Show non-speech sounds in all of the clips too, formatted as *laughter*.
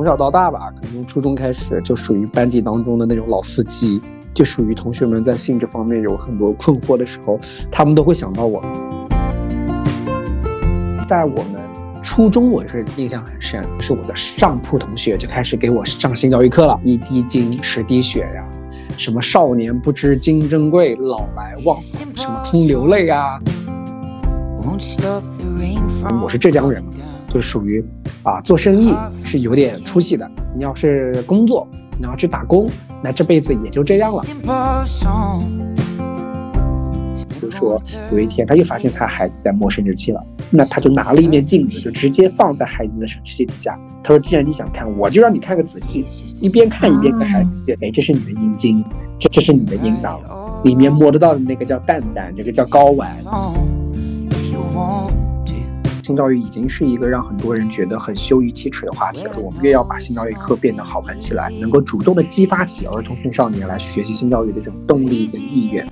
从小到大吧，可能从初中开始就属于班级当中的那种老司机，就属于同学们在性这方面有很多困惑的时候，他们都会想到我。在我们初中，我是印象很深，是我的上铺同学就开始给我上性教育课了，一滴精十滴血呀，什么少年不知金珍贵，老来忘什么空流泪啊。我是浙江人，就属于啊做生意是有点出息的。你要是工作，你要去打工，那这辈子也就这样了。就说有一天，他又发现他孩子在摸生殖器了，那他就拿了一面镜子，就直接放在孩子的生殖器底下。他说：“既然你想看，我就让你看个仔细。”一边看一边跟孩子讲：“哎，这是你的阴茎，这这是你的阴囊，里面摸得到的那个叫蛋蛋，这个叫睾丸。”性教育已经是一个让很多人觉得很羞于启齿的话题了。我们越要把性教育课变得好玩起来，能够主动的激发起儿童青少年来学习性教育的这种动力跟意愿。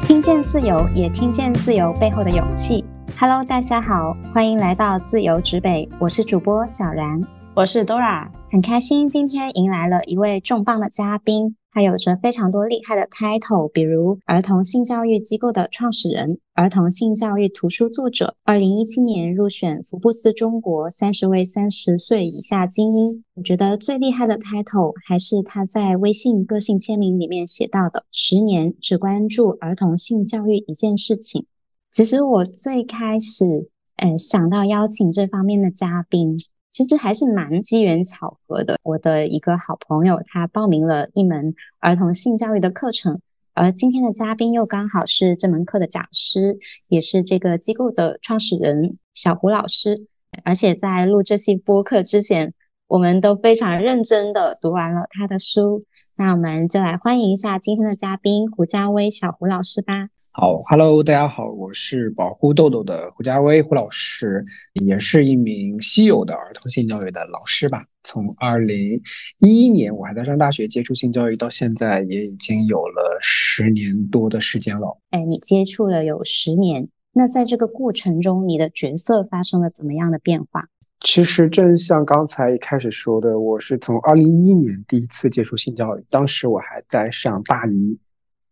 听见自由，也听见自由背后的勇气。Hello，大家好，欢迎来到自由之北，我是主播小然，我是 Dora，很开心今天迎来了一位重磅的嘉宾。他有着非常多厉害的 title，比如儿童性教育机构的创始人、儿童性教育图书作者。二零一七年入选福布斯中国三十位三十岁以下精英。我觉得最厉害的 title 还是他在微信个性签名里面写到的：十年只关注儿童性教育一件事情。其实我最开始，呃，想到邀请这方面的嘉宾。其实还是蛮机缘巧合的。我的一个好朋友，他报名了一门儿童性教育的课程，而今天的嘉宾又刚好是这门课的讲师，也是这个机构的创始人小胡老师。而且在录这期播客之前，我们都非常认真的读完了他的书。那我们就来欢迎一下今天的嘉宾胡家威小胡老师吧。好，Hello，大家好，我是保护豆豆的胡佳威胡老师，也是一名稀有的儿童性教育的老师吧。从二零一一年我还在上大学接触性教育，到现在也已经有了十年多的时间了。哎，你接触了有十年，那在这个过程中，你的角色发生了怎么样的变化？其实正像刚才一开始说的，我是从二零一一年第一次接触性教育，当时我还在上大一。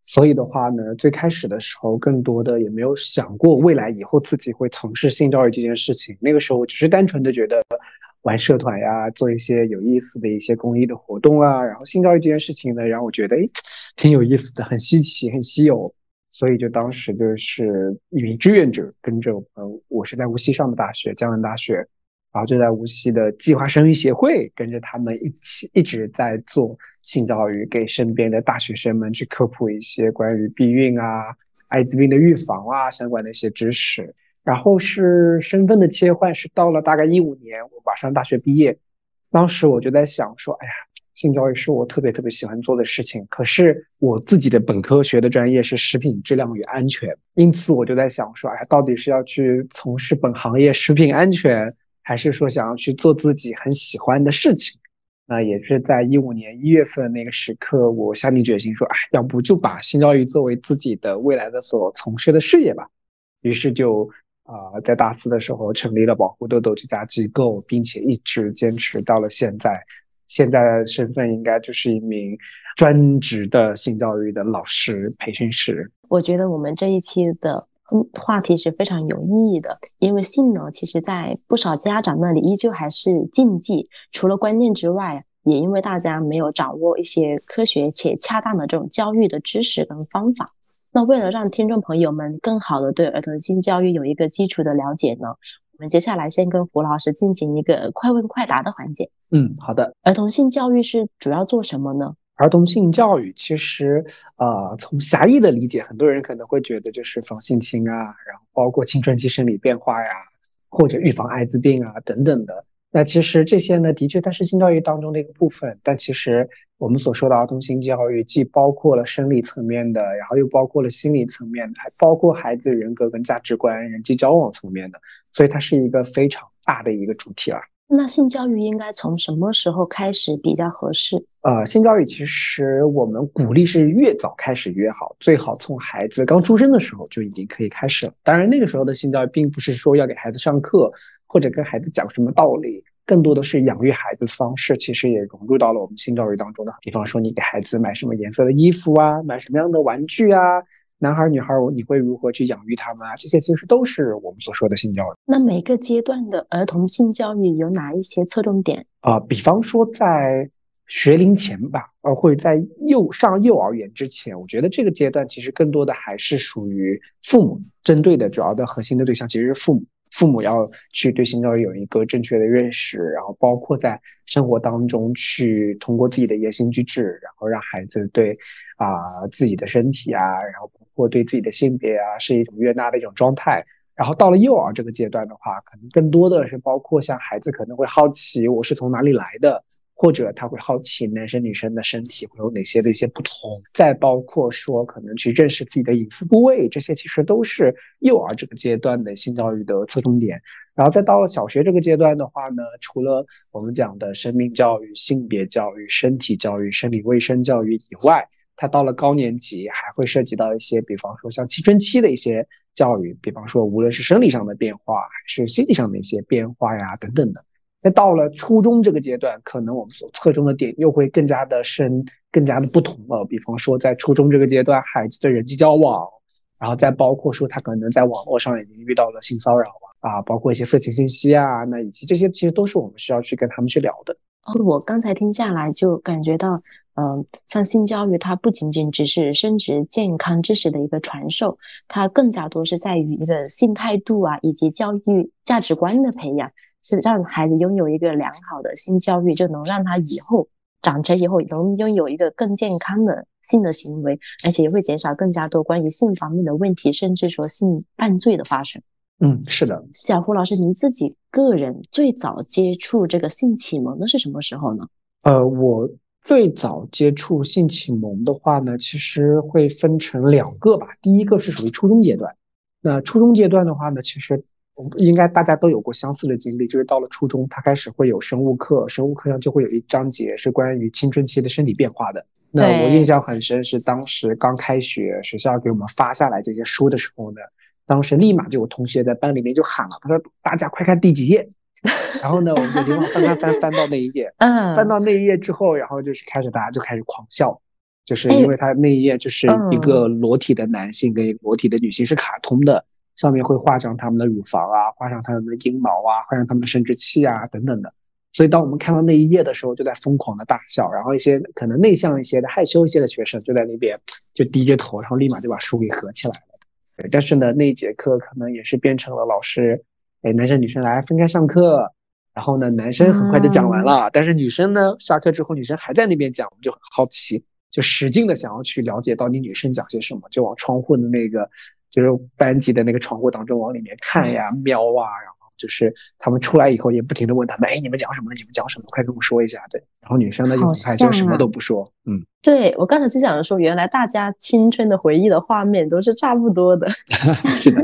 所以的话呢，最开始的时候，更多的也没有想过未来以后自己会从事性教育这件事情。那个时候只是单纯的觉得玩社团呀，做一些有意思的一些公益的活动啊。然后性教育这件事情呢，让我觉得诶挺有意思的，很稀奇，很稀有。所以就当时就是一名志愿者，跟着呃，我是在无锡上的大学，江南大学。然后就在无锡的计划生育协会，跟着他们一起一直在做性教育，给身边的大学生们去科普一些关于避孕啊、艾滋病的预防啊相关的一些知识。然后是身份的切换，是到了大概一五年，我马上大学毕业，当时我就在想说，哎呀，性教育是我特别特别喜欢做的事情。可是我自己的本科学的专业是食品质量与安全，因此我就在想说，哎呀，到底是要去从事本行业食品安全？还是说想要去做自己很喜欢的事情，那也是在一五年一月份那个时刻，我下定决心说，哎，要不就把性教育作为自己的未来的所从事的事业吧。于是就啊，在大四的时候成立了保护豆豆这家机构，并且一直坚持到了现在。现在身份应该就是一名专职的性教育的老师、培训师。我觉得我们这一期的。话题是非常有意义的，因为性呢，其实在不少家长那里依旧还是禁忌。除了观念之外，也因为大家没有掌握一些科学且恰当的这种教育的知识跟方法。那为了让听众朋友们更好的对儿童性教育有一个基础的了解呢，我们接下来先跟胡老师进行一个快问快答的环节。嗯，好的。儿童性教育是主要做什么呢？儿童性教育其实，呃，从狭义的理解，很多人可能会觉得就是防性侵啊，然后包括青春期生理变化呀，或者预防艾滋病啊等等的。那其实这些呢，的确它是性教育当中的一个部分。但其实我们所说的儿童性教育，既包括了生理层面的，然后又包括了心理层面的，还包括孩子人格跟价值观、人际交往层面的，所以它是一个非常大的一个主题了。那性教育应该从什么时候开始比较合适？呃，性教育其实我们鼓励是越早开始越好，最好从孩子刚出生的时候就已经可以开始了。当然，那个时候的性教育并不是说要给孩子上课，或者跟孩子讲什么道理，更多的是养育孩子的方式，其实也融入到了我们性教育当中的。比方说，你给孩子买什么颜色的衣服啊，买什么样的玩具啊，男孩女孩你会如何去养育他们啊？这些其实都是我们所说的性教育。那每个阶段的儿童性教育有哪一些侧重点啊？比方说在。学龄前吧，呃，或者在幼上幼儿园之前，我觉得这个阶段其实更多的还是属于父母针对的，主要的核心的对象其实是父母。父母要去对性教育有一个正确的认识，然后包括在生活当中去通过自己的言行举止，然后让孩子对啊自己的身体啊，然后包括对自己的性别啊是一种悦纳的一种状态。然后到了幼儿这个阶段的话，可能更多的是包括像孩子可能会好奇我是从哪里来的。或者他会好奇男生女生的身体会有哪些的一些不同，再包括说可能去认识自己的隐私部位，这些其实都是幼儿这个阶段的性教育的侧重点。然后再到了小学这个阶段的话呢，除了我们讲的生命教育、性别教育、身体教育、生理卫生教育以外，他到了高年级还会涉及到一些，比方说像青春期的一些教育，比方说无论是生理上的变化还是心理上的一些变化呀等等的。那到了初中这个阶段，可能我们所侧重的点又会更加的深，更加的不同了。比方说，在初中这个阶段，孩子的人际交往，然后再包括说他可能在网络上已经遇到了性骚扰啊，啊，包括一些色情信息啊，那以及这些其实都是我们需要去跟他们去聊的。哦我刚才听下来就感觉到，嗯，像性教育，它不仅仅只是生殖健康知识的一个传授，它更加多是在于一个性态度啊，以及教育价值观的培养。是让孩子拥有一个良好的性教育，就能让他以后长成以后能拥有一个更健康的性的行为，而且也会减少更加多关于性方面的问题，甚至说性犯罪的发生。嗯，是的。小胡老师，您自己个人最早接触这个性启蒙的是什么时候呢？呃，我最早接触性启蒙的话呢，其实会分成两个吧。第一个是属于初中阶段，那初中阶段的话呢，其实。应该大家都有过相似的经历，就是到了初中，他开始会有生物课，生物课上就会有一章节是关于青春期的身体变化的。那我印象很深，是当时刚开学，学校给我们发下来这些书的时候呢，当时立马就有同学在班里面就喊了，他说：“大家快看第几页。”然后呢，我们就翻翻翻翻到那一页，嗯，翻到那一页之后，然后就是开始大家就开始狂笑，就是因为他那一页就是一个裸体的男性跟一个裸体的女性是卡通的。上面会画上他们的乳房啊，画上他们的阴毛啊，画上他们的生殖器啊，等等的。所以当我们看到那一页的时候，就在疯狂的大笑。然后一些可能内向一些的、害羞一些的学生就在那边就低着头，然后立马就把书给合起来了。对，但是呢，那一节课可能也是变成了老师，哎，男生女生来分开上课。然后呢，男生很快就讲完了，但是女生呢，下课之后女生还在那边讲，我们就很好奇，就使劲的想要去了解到底女生讲些什么，就往窗户的那个。就是班级的那个窗户当中往里面看呀、瞄啊，然后就是他们出来以后也不停的问他们，哎，你们讲什么？你们讲什么？快跟我说一下。对，然后女生呢就很快就，什么都不说。嗯，*laughs* 对我刚才就想说，原来大家青春的回忆的画面都是差不多的。*laughs* 是的，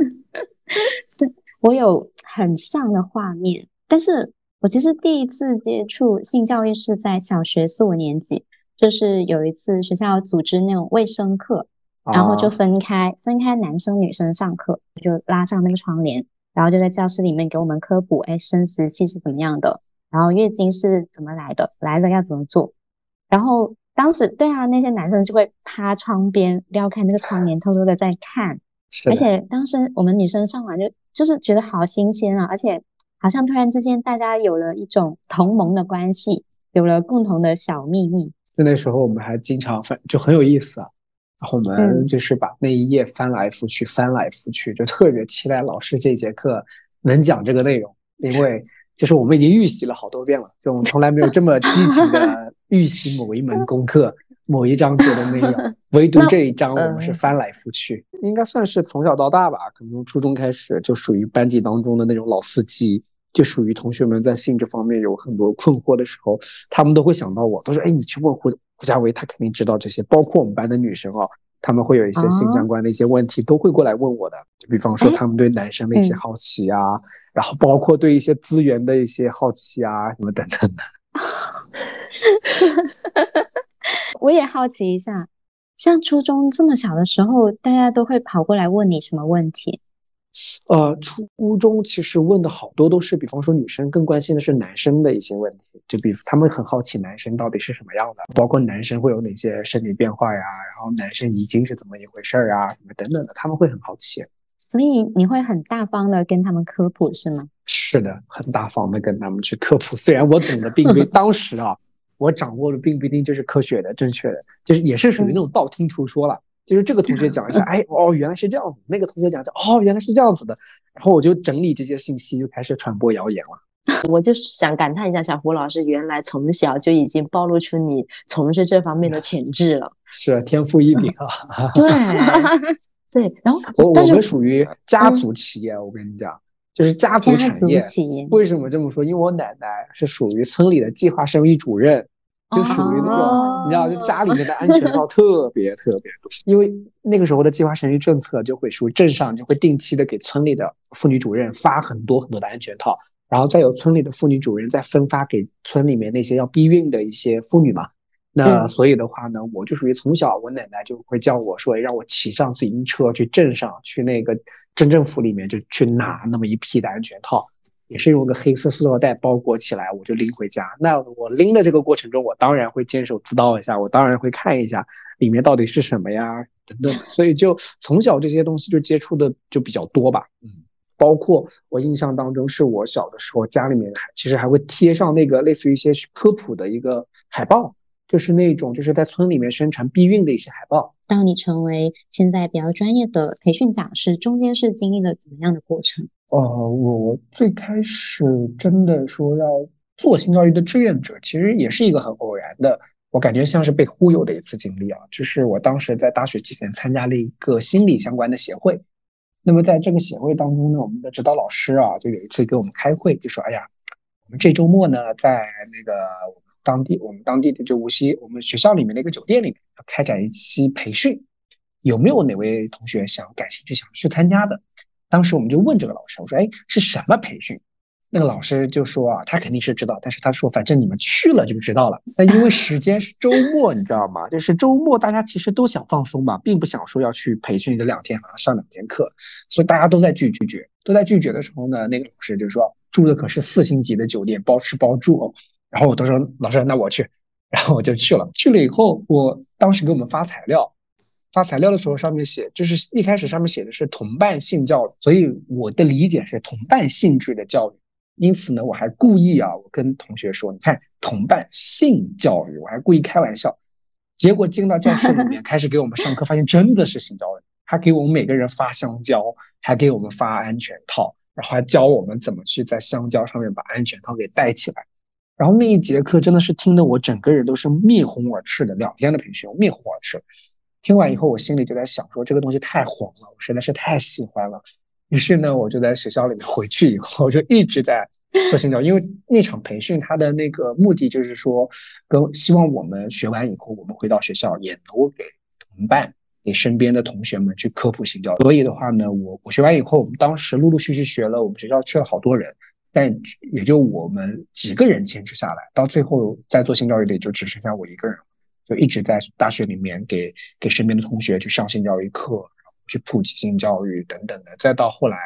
对 *laughs* 我有很像的画面，但是我其实第一次接触性教育是在小学四五年级，就是有一次学校组织那种卫生课。然后就分开，分开男生女生上课，就拉上那个窗帘，然后就在教室里面给我们科普，哎，生殖器是怎么样的，然后月经是怎么来的，来了要怎么做。然后当时，对啊，那些男生就会趴窗边撩开那个窗帘，偷偷的在看。而且当时我们女生上完就就是觉得好新鲜啊，而且好像突然之间大家有了一种同盟的关系，有了共同的小秘密。就那时候我们还经常翻，就很有意思啊。然后我们就是把那一页翻来覆去，翻来覆去，就特别期待老师这节课能讲这个内容，因为就是我们已经预习了好多遍了，就我们从来没有这么积极的预习某一门功课、某一章节都没有，*laughs* 唯独这一张我们是翻来覆去，应该算是从小到大吧，可能从初中开始就属于班级当中的那种老司机。就属于同学们在性这方面有很多困惑的时候，他们都会想到我，都说：“哎，你去问胡胡佳伟，他肯定知道这些。”包括我们班的女生哦，他们会有一些性相关的一些问题，都会过来问我的。就比方说，他们对男生的一些好奇啊，然后包括对一些资源的一些好奇啊，什么等等的。*laughs* 我也好奇一下，像初中这么小的时候，大家都会跑过来问你什么问题？呃，初中其实问的好多都是，比方说女生更关心的是男生的一些问题，就比他们很好奇男生到底是什么样的，包括男生会有哪些生理变化呀，然后男生遗精是怎么一回事儿啊，什么等等的，他们会很好奇。所以你会很大方的跟他们科普是吗？是的，很大方的跟他们去科普。虽然我懂的并非当时啊，我掌握的并不一定就是科学的、正确的，就是也是属于那种道听途说了。就是这个同学讲一下，哎，哦，原来是这样子；那个同学讲一下，哦，原来是这样子的。然后我就整理这些信息，就开始传播谣言了。*laughs* 我就是想感叹一下，小胡老师原来从小就已经暴露出你从事这方面的 *laughs* 潜质了，是天赋异禀啊。*laughs* 对。对，然后我我们属于家族企业，我跟你讲，就是家族产业。为什么这么说？因为我奶奶是属于村里的计划生育主任，就属于那种你知道，就家里面的安全套特别特别多。因为那个时候的计划生育政策就会属于镇上就会定期的给村里的妇女主任发很多很多的安全套，然后再由村里的妇女主任再分发给村里面那些要避孕的一些妇女嘛。那所以的话呢，我就属于从小我奶奶就会叫我说，让我骑上自行车去镇上，去那个镇政府里面就去拿那么一批的安全套，也是用个黑色塑料袋包裹起来，我就拎回家。那我拎的这个过程中，我当然会坚守自盗一下，我当然会看一下里面到底是什么呀，等等。所以就从小这些东西就接触的就比较多吧。嗯，包括我印象当中，是我小的时候家里面其实还会贴上那个类似于一些科普的一个海报。就是那种就是在村里面宣传避孕的一些海报。当你成为现在比较专业的培训讲师，中间是经历了怎么样的过程？呃，我最开始真的说要做性教育的志愿者，其实也是一个很偶然的，我感觉像是被忽悠的一次经历啊。就是我当时在大学期间参加了一个心理相关的协会，那么在这个协会当中呢，我们的指导老师啊，就有一次给我们开会，就说：“哎呀，我们这周末呢，在那个。”当地我们当地的就无锡，我们学校里面的一个酒店里面要开展一期培训，有没有哪位同学想感兴趣想去参加的？当时我们就问这个老师，我说：“哎，是什么培训？”那个老师就说：“啊，他肯定是知道，但是他说反正你们去了就知道了。那因为时间是周末，你知道吗？就是周末大家其实都想放松嘛，并不想说要去培训这两天好像上两天课，所以大家都在拒拒绝，都在拒绝的时候呢，那个老师就说住的可是四星级的酒店，包吃包住哦。”然后我都说老师，那我去，然后我就去了。去了以后，我当时给我们发材料，发材料的时候上面写，就是一开始上面写的是同伴性教育，所以我的理解是同伴性质的教育。因此呢，我还故意啊，我跟同学说，你看同伴性教育，我还故意开玩笑。结果进到教室里面 *laughs* 开始给我们上课，发现真的是性教育，还给我们每个人发香蕉，还给我们发安全套，然后还教我们怎么去在香蕉上面把安全套给戴起来。然后那一节课真的是听得我整个人都是面红耳赤的，两天的培训我面红耳赤。听完以后，我心里就在想说，这个东西太黄了，我实在是太喜欢了。于是呢，我就在学校里面回去以后，我就一直在做性教，因为那场培训它的那个目的就是说，跟希望我们学完以后，我们回到学校也能够给同伴、给身边的同学们去科普性教。所以的话呢，我我学完以后，我们当时陆陆续续学了，我们学校去了好多人。但也就我们几个人坚持下来，到最后在做性教育的也就只剩下我一个人，就一直在大学里面给给身边的同学去上性教育课，去普及性教育等等的。再到后来，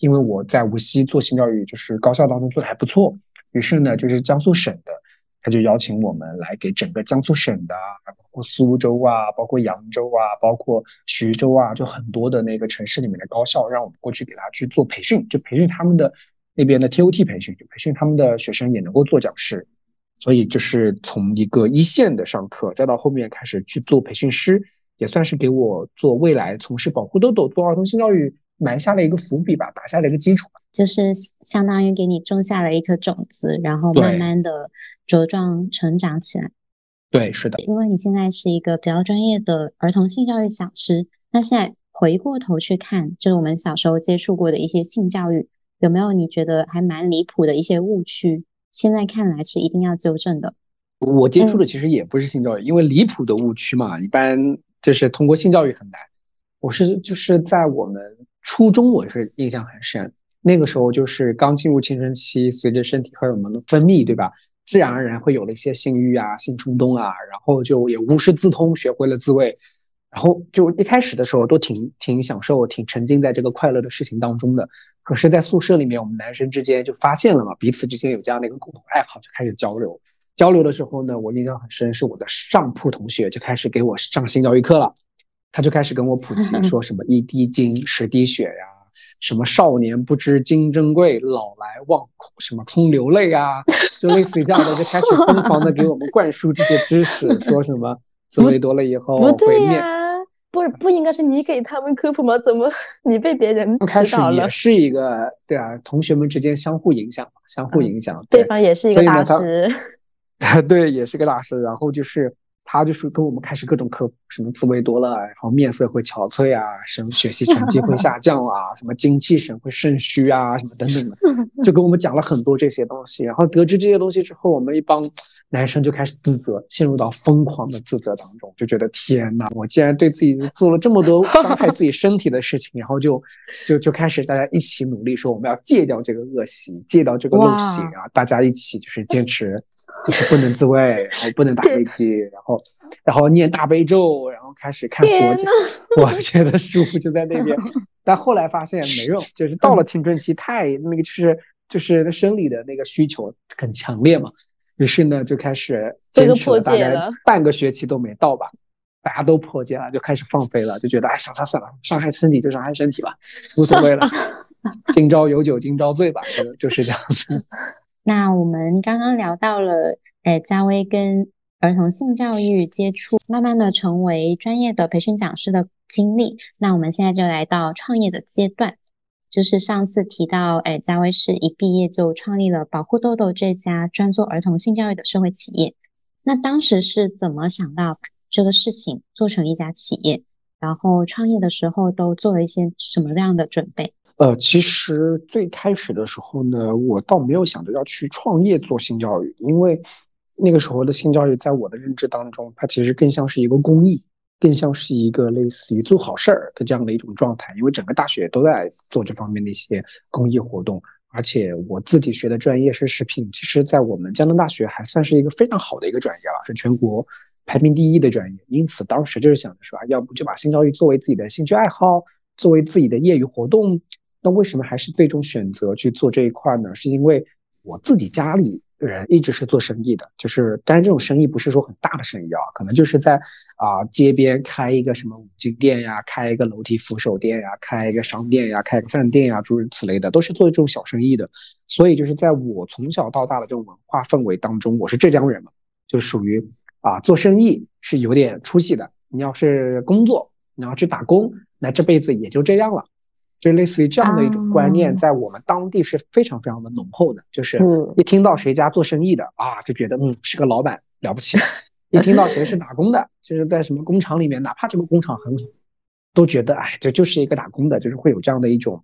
因为我在无锡做性教育，就是高校当中做的还不错，于是呢，就是江苏省的他就邀请我们来给整个江苏省的，包括苏州啊，包括扬州啊，包括徐州啊，就很多的那个城市里面的高校，让我们过去给他去做培训，就培训他们的。那边的 TOT 培训，就培训他们的学生也能够做讲师，所以就是从一个一线的上课，再到后面开始去做培训师，也算是给我做未来从事保护豆豆、做儿童性教育埋下了一个伏笔吧，打下了一个基础。就是相当于给你种下了一颗种子，然后慢慢的茁壮成长起来。对，是的。因为你现在是一个比较专业的儿童性教育讲师，那现在回过头去看，就是我们小时候接触过的一些性教育。有没有你觉得还蛮离谱的一些误区？现在看来是一定要纠正的。我接触的其实也不是性教育，因为离谱的误区嘛，一般就是通过性教育很难。我是就是在我们初中，我是印象很深，那个时候就是刚进入青春期，随着身体荷尔蒙的分泌，对吧？自然而然会有了一些性欲啊、性冲动啊，然后就也无师自通，学会了自慰。然后就一开始的时候都挺挺享受、挺沉浸在这个快乐的事情当中的。可是，在宿舍里面，我们男生之间就发现了嘛，彼此之间有这样的一个共同爱好，就开始交流。交流的时候呢，我印象很深，是我的上铺同学就开始给我上性教育课了，他就开始跟我普及 *laughs* 说什么一滴精十滴血呀，什么少年不知金珍贵，老来忘什么空流泪啊，就类似于这样的，就开始疯狂的给我们灌输这些知识，说什么 *laughs* 思维多了以后会灭。不是不应该是你给他们科普吗？怎么 *laughs* 你被别人开始也是一个对啊，同学们之间相互影响，相互影响，对方也是一个大师，*laughs* 对，也是个大师。然后就是他就是跟我们开始各种科普，什么紫薇多了，然后面色会憔悴啊，什么学习成绩会下降啊，什么精气神会肾虚啊，什么等等的，*laughs* 就跟我们讲了很多这些东西。然后得知这些东西之后，我们一帮。男生就开始自责，陷入到疯狂的自责当中，就觉得天呐，我竟然对自己做了这么多伤害自己身体的事情，然后就就就开始大家一起努力，说我们要戒掉这个恶习，戒掉这个陋习啊！大家一起就是坚持，就是不能自慰，*laughs* 然后不能打飞机，然后然后念大悲咒，然后开始看佛经，佛学的书就在那边。*laughs* 但后来发现没用，就是到了青春期太那个就是就是生理的那个需求很强烈嘛。于是呢，就开始坚持了大概半个学期都没到吧，大家都破戒了，就开始放飞了，就觉得哎，算了算了，伤害身体就伤害身体吧，无所谓了。*laughs* 今朝有酒今朝醉吧，就就是这样子。那我们刚刚聊到了，哎，嘉威跟儿童性教育接触，慢慢的成为专业的培训讲师的经历。那我们现在就来到创业的阶段。就是上次提到，哎，嘉威是一毕业就创立了保护豆豆这家专做儿童性教育的社会企业。那当时是怎么想到把这个事情做成一家企业？然后创业的时候都做了一些什么样的准备？呃，其实最开始的时候呢，我倒没有想着要去创业做性教育，因为那个时候的性教育在我的认知当中，它其实更像是一个公益。更像是一个类似于做好事儿的这样的一种状态，因为整个大学都在做这方面的一些公益活动，而且我自己学的专业是食品，其实在我们江南大学还算是一个非常好的一个专业了，是全国排名第一的专业。因此当时就是想着说，要不就把性教育作为自己的兴趣爱好，作为自己的业余活动。那为什么还是最终选择去做这一块呢？是因为我自己家里。人一直是做生意的，就是，但是这种生意不是说很大的生意啊，可能就是在啊街边开一个什么五金店呀，开一个楼梯扶手店呀，开一个商店呀，开个饭店呀，诸如此类的，都是做这种小生意的。所以就是在我从小到大的这种文化氛围当中，我是浙江人嘛，就属于啊做生意是有点出息的。你要是工作，你要去打工，那这辈子也就这样了。就类似于这样的一种观念，在我们当地是非常非常的浓厚的。就是一听到谁家做生意的啊，就觉得嗯是个老板了不起；*laughs* 一听到谁是打工的，就是在什么工厂里面，哪怕这个工厂很好，都觉得哎这就是一个打工的，就是会有这样的一种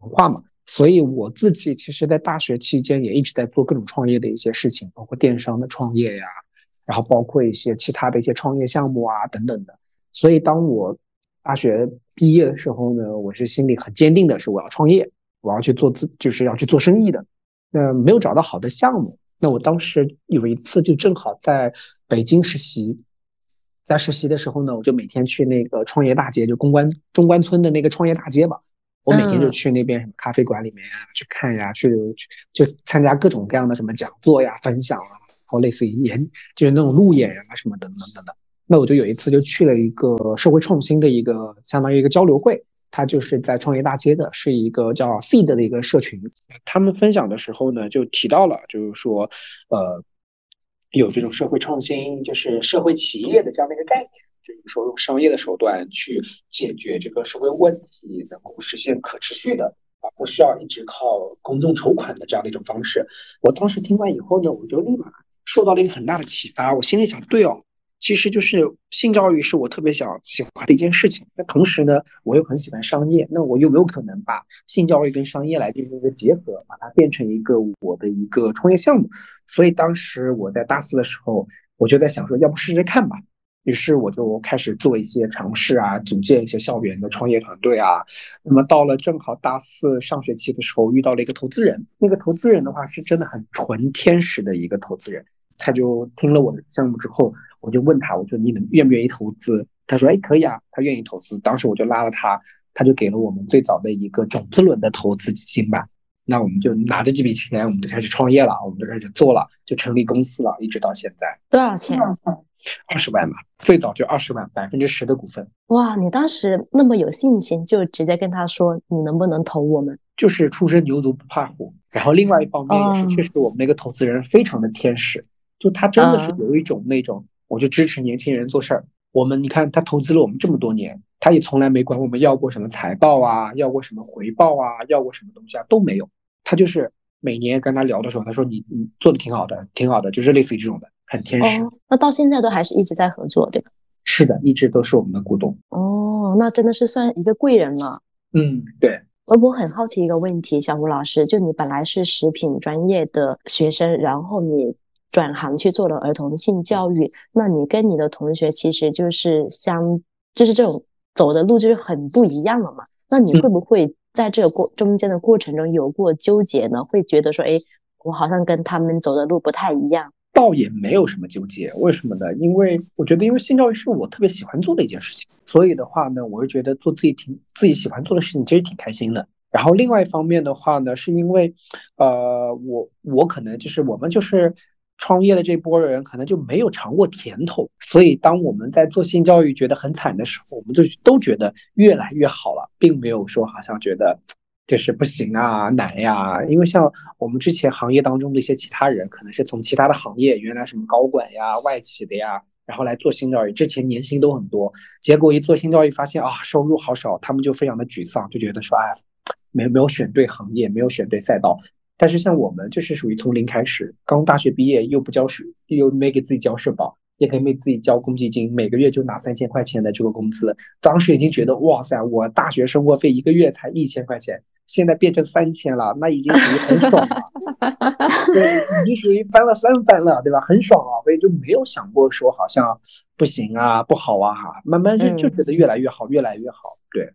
文化嘛。所以我自己其实，在大学期间也一直在做各种创业的一些事情，包括电商的创业呀，然后包括一些其他的一些创业项目啊等等的。所以当我大学毕业的时候呢，我是心里很坚定的，是我要创业，我要去做自，就是要去做生意的。那没有找到好的项目，那我当时有一次就正好在北京实习，在实习的时候呢，我就每天去那个创业大街，就公关中关村的那个创业大街吧，我每天就去那边什么咖啡馆里面啊去看呀，去去就参加各种各样的什么讲座呀、分享啊，然后类似于演，就是那种路演啊什么等等等等。那我就有一次就去了一个社会创新的一个相当于一个交流会，它就是在创业大街的，是一个叫 Feed 的一个社群。他们分享的时候呢，就提到了，就是说，呃，有这种社会创新，就是社会企业的这样的一个概念，就是说用商业的手段去解决这个社会问题，能够实现可持续的，啊不需要一直靠公众筹款的这样的一种方式。我当时听完以后呢，我就立马受到了一个很大的启发，我心里想，对哦。其实就是性教育是我特别想喜欢的一件事情。那同时呢，我又很喜欢商业。那我有没有可能把性教育跟商业来进行一个结合，把它变成一个我的一个创业项目？所以当时我在大四的时候，我就在想说，要不试试看吧。于是我就开始做一些尝试啊，组建一些校园的创业团队啊。那么到了正好大四上学期的时候，遇到了一个投资人。那个投资人的话，是真的很纯天使的一个投资人。他就听了我的项目之后。我就问他，我说你能愿不愿意投资？他说：“哎，可以啊，他愿意投资。”当时我就拉了他，他就给了我们最早的一个种子轮的投资基金吧。那我们就拿着这笔钱，我们就开始创业了，我们就开始做了，就成立公司了，一直到现在。多少钱？二十万吧，最早就二十万，百分之十的股份。哇，你当时那么有信心，就直接跟他说，你能不能投我们？就是初生牛犊不怕虎。然后另外一方面也是，确实我们那个投资人非常的天使，就他真的是有一种那种，我就支持年轻人做事儿。我们你看他投资了我们这么多年，他也从来没管我们要过什么财报啊，要过什么回报啊，要过什么东西啊都没有。他就是每年跟他聊的时候，他说你你做的挺好的，挺好的，就是类似于这种的。很天使，那到现在都还是一直在合作，对吧？是的，一直都是我们的股东。哦，那真的是算一个贵人了。嗯，对。我我很好奇一个问题，小吴老师，就你本来是食品专业的学生，然后你转行去做了儿童性教育，那你跟你的同学其实就是相，就是这种走的路就是很不一样了嘛？那你会不会在这个过中间的过程中有过纠结呢？会觉得说，哎，我好像跟他们走的路不太一样。倒也没有什么纠结，为什么呢？因为我觉得，因为性教育是我特别喜欢做的一件事情，所以的话呢，我是觉得做自己挺自己喜欢做的事情，其实挺开心的。然后另外一方面的话呢，是因为，呃，我我可能就是我们就是创业的这波人，可能就没有尝过甜头，所以当我们在做性教育觉得很惨的时候，我们就都觉得越来越好了，并没有说好像觉得。就是不行啊，难呀，因为像我们之前行业当中的一些其他人，可能是从其他的行业，原来什么高管呀、外企的呀，然后来做性教育，之前年薪都很多，结果一做性教育发现啊，收入好少，他们就非常的沮丧，就觉得说，哎，没没有选对行业，没有选对赛道。但是像我们就是属于从零开始，刚大学毕业又不交社，又没给自己交社保。也可以为自己交公积金，每个月就拿三千块钱的这个工资。当时已经觉得哇塞，我大学生活费一个月才一千块钱，现在变成三千了，那已经属于很爽了。对，已经属于翻了三番了，对吧？很爽啊，所以就没有想过说好像不行啊，不好啊，哈，慢慢就就觉得越来越好，越来越好。对。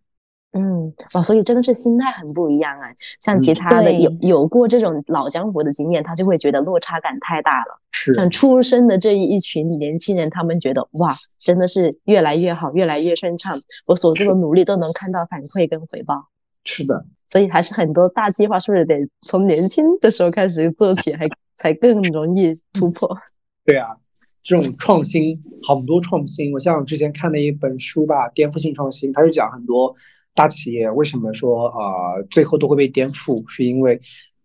嗯，哇，所以真的是心态很不一样啊。像其他的有有过这种老江湖的经验，他就会觉得落差感太大了。是，像出生的这一一群年轻人，他们觉得哇，真的是越来越好，越来越顺畅。我所做的努力都能看到反馈跟回报。是的，所以还是很多大计划，是不是得从年轻的时候开始做起，还才更容易突破？*laughs* 对啊，这种创新，很多创新。我像之前看的一本书吧，《颠覆性创新》，它是讲很多。大企业为什么说啊最后都会被颠覆？是因为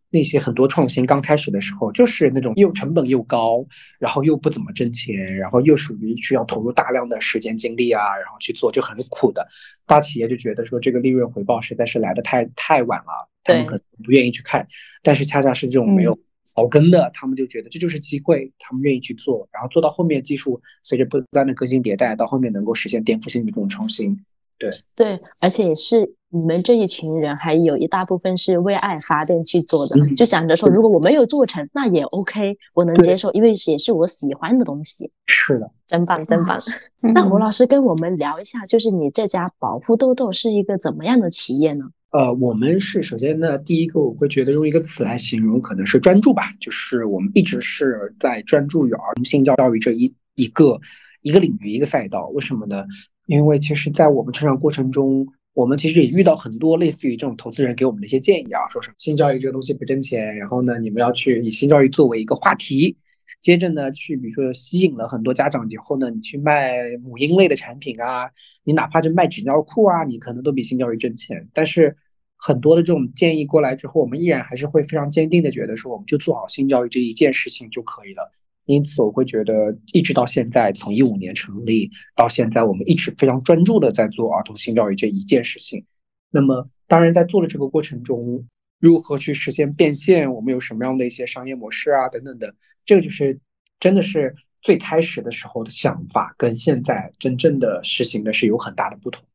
那些很多创新刚开始的时候就是那种又成本又高，然后又不怎么挣钱，然后又属于需要投入大量的时间精力啊，然后去做就很苦的。大企业就觉得说这个利润回报实在是来的太太晚了，他们可能不愿意去看。但是恰恰是这种没有草根的，他们就觉得这就是机会，他们愿意去做，然后做到后面技术随着不断的更新迭代，到后面能够实现颠覆性的这种创新。对对，而且也是你们这一群人，还有一大部分是为爱发电去做的，就想着说，如果我没有做成，那也 OK，我能接受，因为也是我喜欢的东西。是的，真棒，真棒。那吴老师跟我们聊一下，就是你这家保护豆豆是一个怎么样的企业呢？呃，我们是首先呢，第一个我会觉得用一个词来形容，可能是专注吧，就是我们一直是在专注于儿童性教育这一一个一个领域一个赛道，为什么呢？因为其实，在我们成长过程中，我们其实也遇到很多类似于这种投资人给我们的一些建议啊，说什么性教育这个东西不挣钱，然后呢，你们要去以性教育作为一个话题，接着呢，去比如说吸引了很多家长以后呢，你去卖母婴类的产品啊，你哪怕是卖纸尿裤啊，你可能都比性教育挣钱。但是很多的这种建议过来之后，我们依然还是会非常坚定的觉得说，我们就做好性教育这一件事情就可以了。因此，我会觉得一直到现在，从一五年成立到现在，我们一直非常专注的在做儿童性教育这一件事情。那么，当然在做的这个过程中，如何去实现变现，我们有什么样的一些商业模式啊，等等的，这个就是真的是最开始的时候的想法，跟现在真正的实行的是有很大的不同。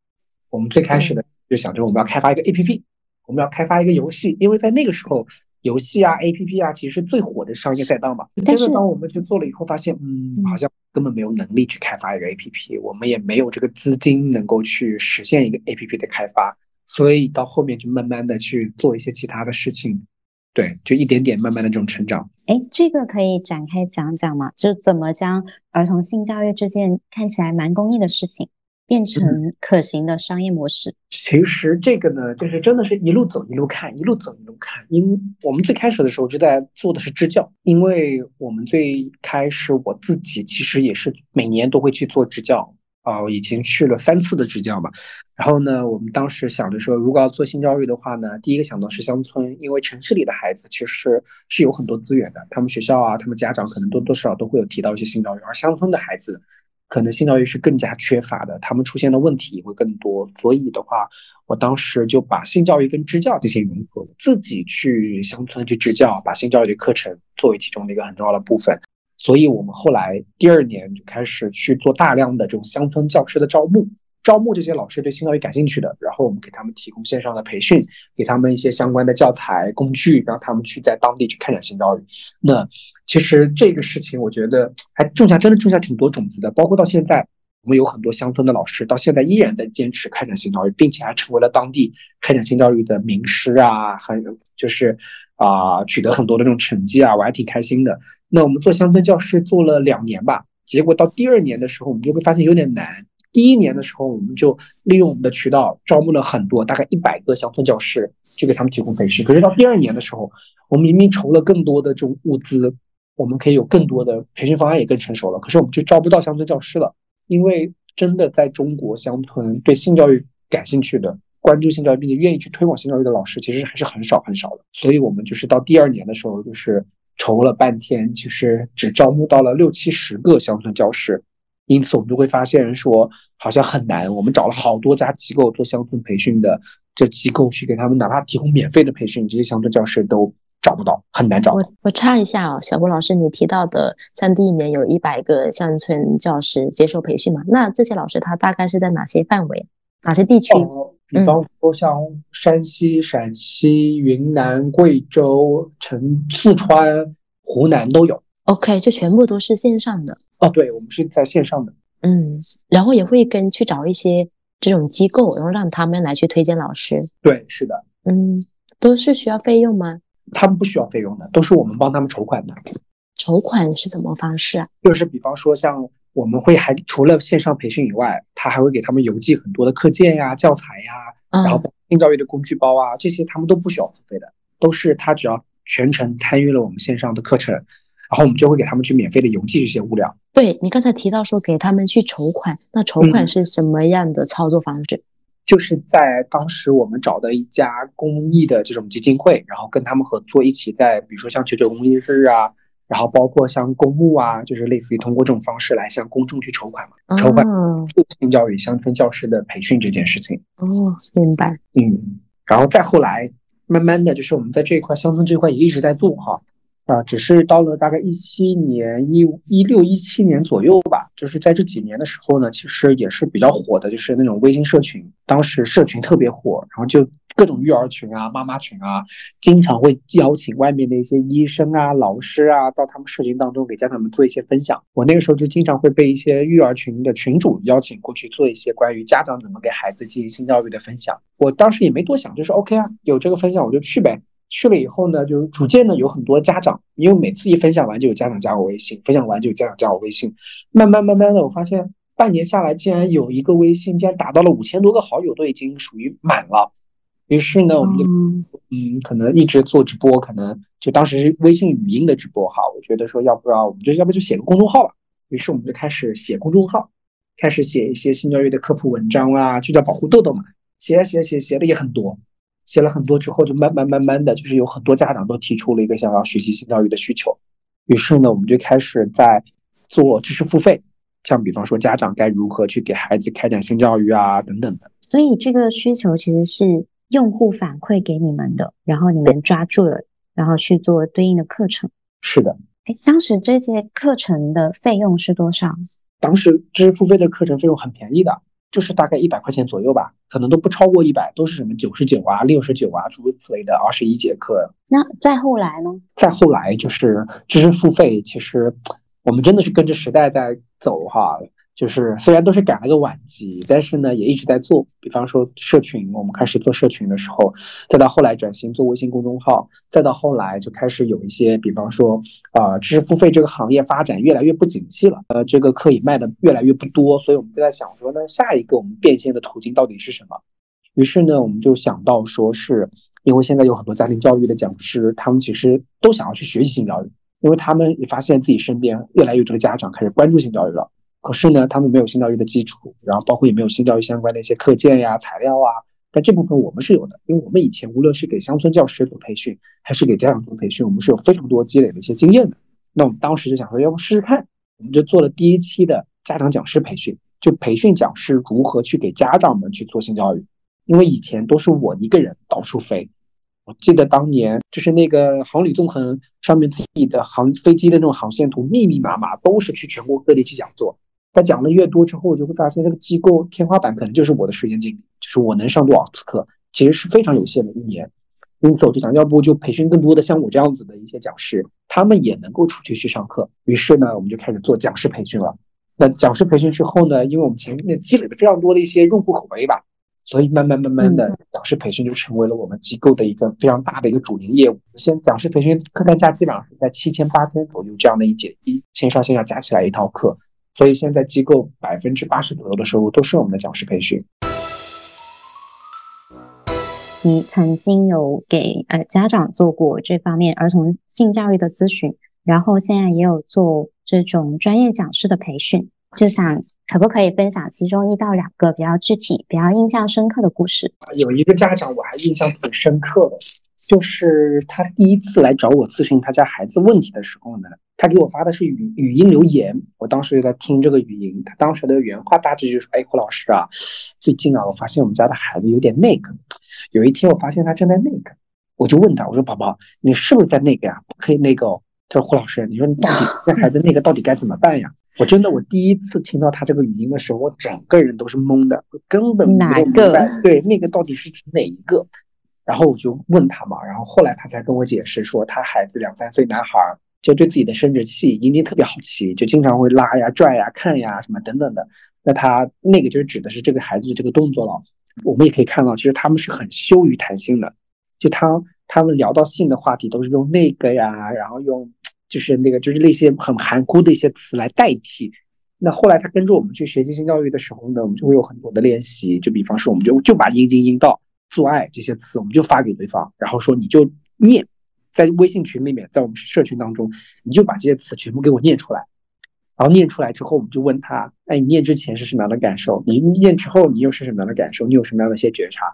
我们最开始的就想着我们要开发一个 APP，我们要开发一个游戏，因为在那个时候。游戏啊，A P P 啊，其实是最火的商业赛道嘛。但是当我们去做了以后，发现，嗯，好像根本没有能力去开发一个 A P P，我们也没有这个资金能够去实现一个 A P P 的开发，所以到后面就慢慢的去做一些其他的事情，对，就一点点慢慢的这种成长。哎，这个可以展开讲讲吗？就怎么将儿童性教育这件看起来蛮公益的事情，变成可行的商业模式？其实这个呢，就是真的是一路走一路看，一路走一路看。因我们最开始的时候就在做的是支教，因为我们最开始我自己其实也是每年都会去做支教。哦，已经去了三次的支教嘛。然后呢，我们当时想着说，如果要做性教育的话呢，第一个想到是乡村，因为城市里的孩子其实是是有很多资源的，他们学校啊，他们家长可能多多少少都会有提到一些性教育，而乡村的孩子可能性教育是更加缺乏的，他们出现的问题也会更多。所以的话，我当时就把性教育跟支教进行融合，自己去乡村去支教，把性教育的课程作为其中的一个很重要的部分。所以，我们后来第二年就开始去做大量的这种乡村教师的招募，招募这些老师对性教育感兴趣的，然后我们给他们提供线上的培训，给他们一些相关的教材工具，让他们去在当地去开展性教育。那其实这个事情，我觉得还种下真的种下挺多种子的，包括到现在。我们有很多乡村的老师，到现在依然在坚持开展性教育，并且还成为了当地开展性教育的名师啊，很就是啊，取得很多的这种成绩啊，我还挺开心的。那我们做乡村教师做了两年吧，结果到第二年的时候，我们就会发现有点难。第一年的时候，我们就利用我们的渠道招募了很多，大概一百个乡村教师，去给他们提供培训。可是到第二年的时候，我们明明筹了更多的这种物资，我们可以有更多的培训方案也更成熟了，可是我们就招不到乡村教师了。因为真的在中国乡村对性教育感兴趣的、关注性教育并且愿意去推广性教育的老师，其实还是很少很少的。所以我们就是到第二年的时候，就是筹了半天，其实只招募到了六七十个乡村教师。因此我们就会发现说，好像很难。我们找了好多家机构做乡村培训的，这机构去给他们哪怕提供免费的培训，这些乡村教师都。找不到，很难找。我我插一下哦，小波老师，你提到的像第一年有一百个乡村教师接受培训嘛？那这些老师他大概是在哪些范围、哪些地区？比方说像山西、陕西、云南、贵州、成四川、湖南都有。OK，就全部都是线上的。哦，对，我们是在线上的。嗯，然后也会跟去找一些这种机构，然后让他们来去推荐老师。对，是的。嗯，都是需要费用吗？他们不需要费用的，都是我们帮他们筹款的。筹款是怎么方式啊？就是比方说，像我们会还除了线上培训以外，他还会给他们邮寄很多的课件呀、教材呀，然后性教育的工具包啊，这些他们都不需要付费的，都是他只要全程参与了我们线上的课程，然后我们就会给他们去免费的邮寄这些物料。对你刚才提到说给他们去筹款，那筹款是什么样的操作方式？就是在当时我们找的一家公益的这种基金会，然后跟他们合作，一起在比如说像九九公益日啊，然后包括像公募啊，就是类似于通过这种方式来向公众去筹款嘛，筹款性教育乡村教师的培训这件事情。哦，明白。嗯，然后再后来，慢慢的就是我们在这一块乡村这一块也一直在做哈。啊，只是到了大概一七年、一一六、一七年左右吧，就是在这几年的时候呢，其实也是比较火的，就是那种微信社群，当时社群特别火，然后就各种育儿群啊、妈妈群啊，经常会邀请外面的一些医生啊、老师啊到他们社群当中给家长们做一些分享。我那个时候就经常会被一些育儿群的群主邀请过去做一些关于家长怎么给孩子进行性教育的分享。我当时也没多想，就是 OK 啊，有这个分享我就去呗。去了以后呢，就逐渐的有很多家长，因为每次一分享完就有家长加我微信，分享完就有家长加我微信，慢慢慢慢的，我发现半年下来，竟然有一个微信竟然达到了五千多个好友，都已经属于满了。于是呢，我们就嗯，可能一直做直播，可能就当时是微信语音的直播哈。我觉得说，要不然我们就要不就写个公众号吧。于是我们就开始写公众号，开始写一些性教育的科普文章啊，就叫保护豆豆嘛。写写写写的也很多。写了很多之后，就慢慢慢慢的就是有很多家长都提出了一个想要学习性教育的需求，于是呢，我们就开始在做知识付费，像比方说家长该如何去给孩子开展性教育啊等等的。所以这个需求其实是用户反馈给你们的，然后你们抓住了，然后去做对应的课程。是的。哎，当时这些课程的费用是多少？当时知识付费的课程费用很便宜的。就是大概一百块钱左右吧，可能都不超过一百，都是什么九十九啊、六十九啊，诸如此类的，二十一节课。那再后来呢？再后来就是知识付费，其实我们真的是跟着时代在走哈。就是虽然都是赶了个晚集，但是呢也一直在做。比方说社群，我们开始做社群的时候，再到后来转型做微信公众号，再到后来就开始有一些，比方说啊知识付费这个行业发展越来越不景气了，呃这个课以卖的越来越不多，所以我们就在想说呢，下一个我们变现的途径到底是什么？于是呢我们就想到说是因为现在有很多家庭教育的讲师，他们其实都想要去学习性教育，因为他们也发现自己身边越来越多的家长开始关注性教育了。可是呢，他们没有性教育的基础，然后包括也没有性教育相关的一些课件呀、材料啊。但这部分我们是有的，因为我们以前无论是给乡村教师做培训，还是给家长做培训，我们是有非常多积累的一些经验的。那我们当时就想说，要不试试看，我们就做了第一期的家长讲师培训，就培训讲师如何去给家长们去做性教育。因为以前都是我一个人到处飞，我记得当年就是那个航旅纵横上面自己的航飞机的那种航线图，密密麻麻都是去全国各地去讲座。他讲的越多之后，我就会发现这个机构天花板可能就是我的时间精力，就是我能上多少次课，其实是非常有限的，一年。因此我就想，要不就培训更多的像我这样子的一些讲师，他们也能够出去去上课。于是呢，我们就开始做讲师培训了。那讲师培训之后呢，因为我们前面积累了非常多的一些用户口碑吧，所以慢慢慢慢的，讲师培训就成为了我们机构的一个非常大的一个主营业务。现讲师培训课单价基本上是在七千八千左右这样的一节，一线上线下加起来一套课。所以现在机构百分之八十左右的收入都是我们的讲师培训。你曾经有给呃家长做过这方面儿童性教育的咨询，然后现在也有做这种专业讲师的培训，就想可不可以分享其中一到两个比较具体、比较印象深刻的故事？有一个家长我还印象挺深刻的，就是他第一次来找我咨询他家孩子问题的时候呢。他给我发的是语语音留言，我当时就在听这个语音。他当时的原话大致就是说：“哎，胡老师啊，最近啊，我发现我们家的孩子有点那个。有一天我发现他正在那个，我就问他，我说宝宝，你是不是在那个呀？不可以那个哦。他说胡老师，你说你到底 *laughs* 这孩子那个到底该怎么办呀？我真的，我第一次听到他这个语音的时候，我整个人都是懵的，根本不明白对那个到底是指哪一个？然后我就问他嘛，然后后来他才跟我解释说，他孩子两三岁男孩。就对自己的生殖器、阴茎特别好奇，就经常会拉呀、拽呀、看呀什么等等的。那他那个就是指的是这个孩子的这个动作了。我们也可以看到，其实他们是很羞于谈性的。就他他们聊到性的话题，都是用那个呀，然后用就是那个就是那些很含糊的一些词来代替。那后来他跟着我们去学习性教育的时候呢，我们就会有很多的练习。就比方说，我们就就把阴茎、阴道、做爱这些词，我们就发给对方，然后说你就念。在微信群里面，在我们社群当中，你就把这些词全部给我念出来，然后念出来之后，我们就问他，哎，你念之前是什么样的感受？你念之后你又是什么样的感受？你有什么样的一些觉察？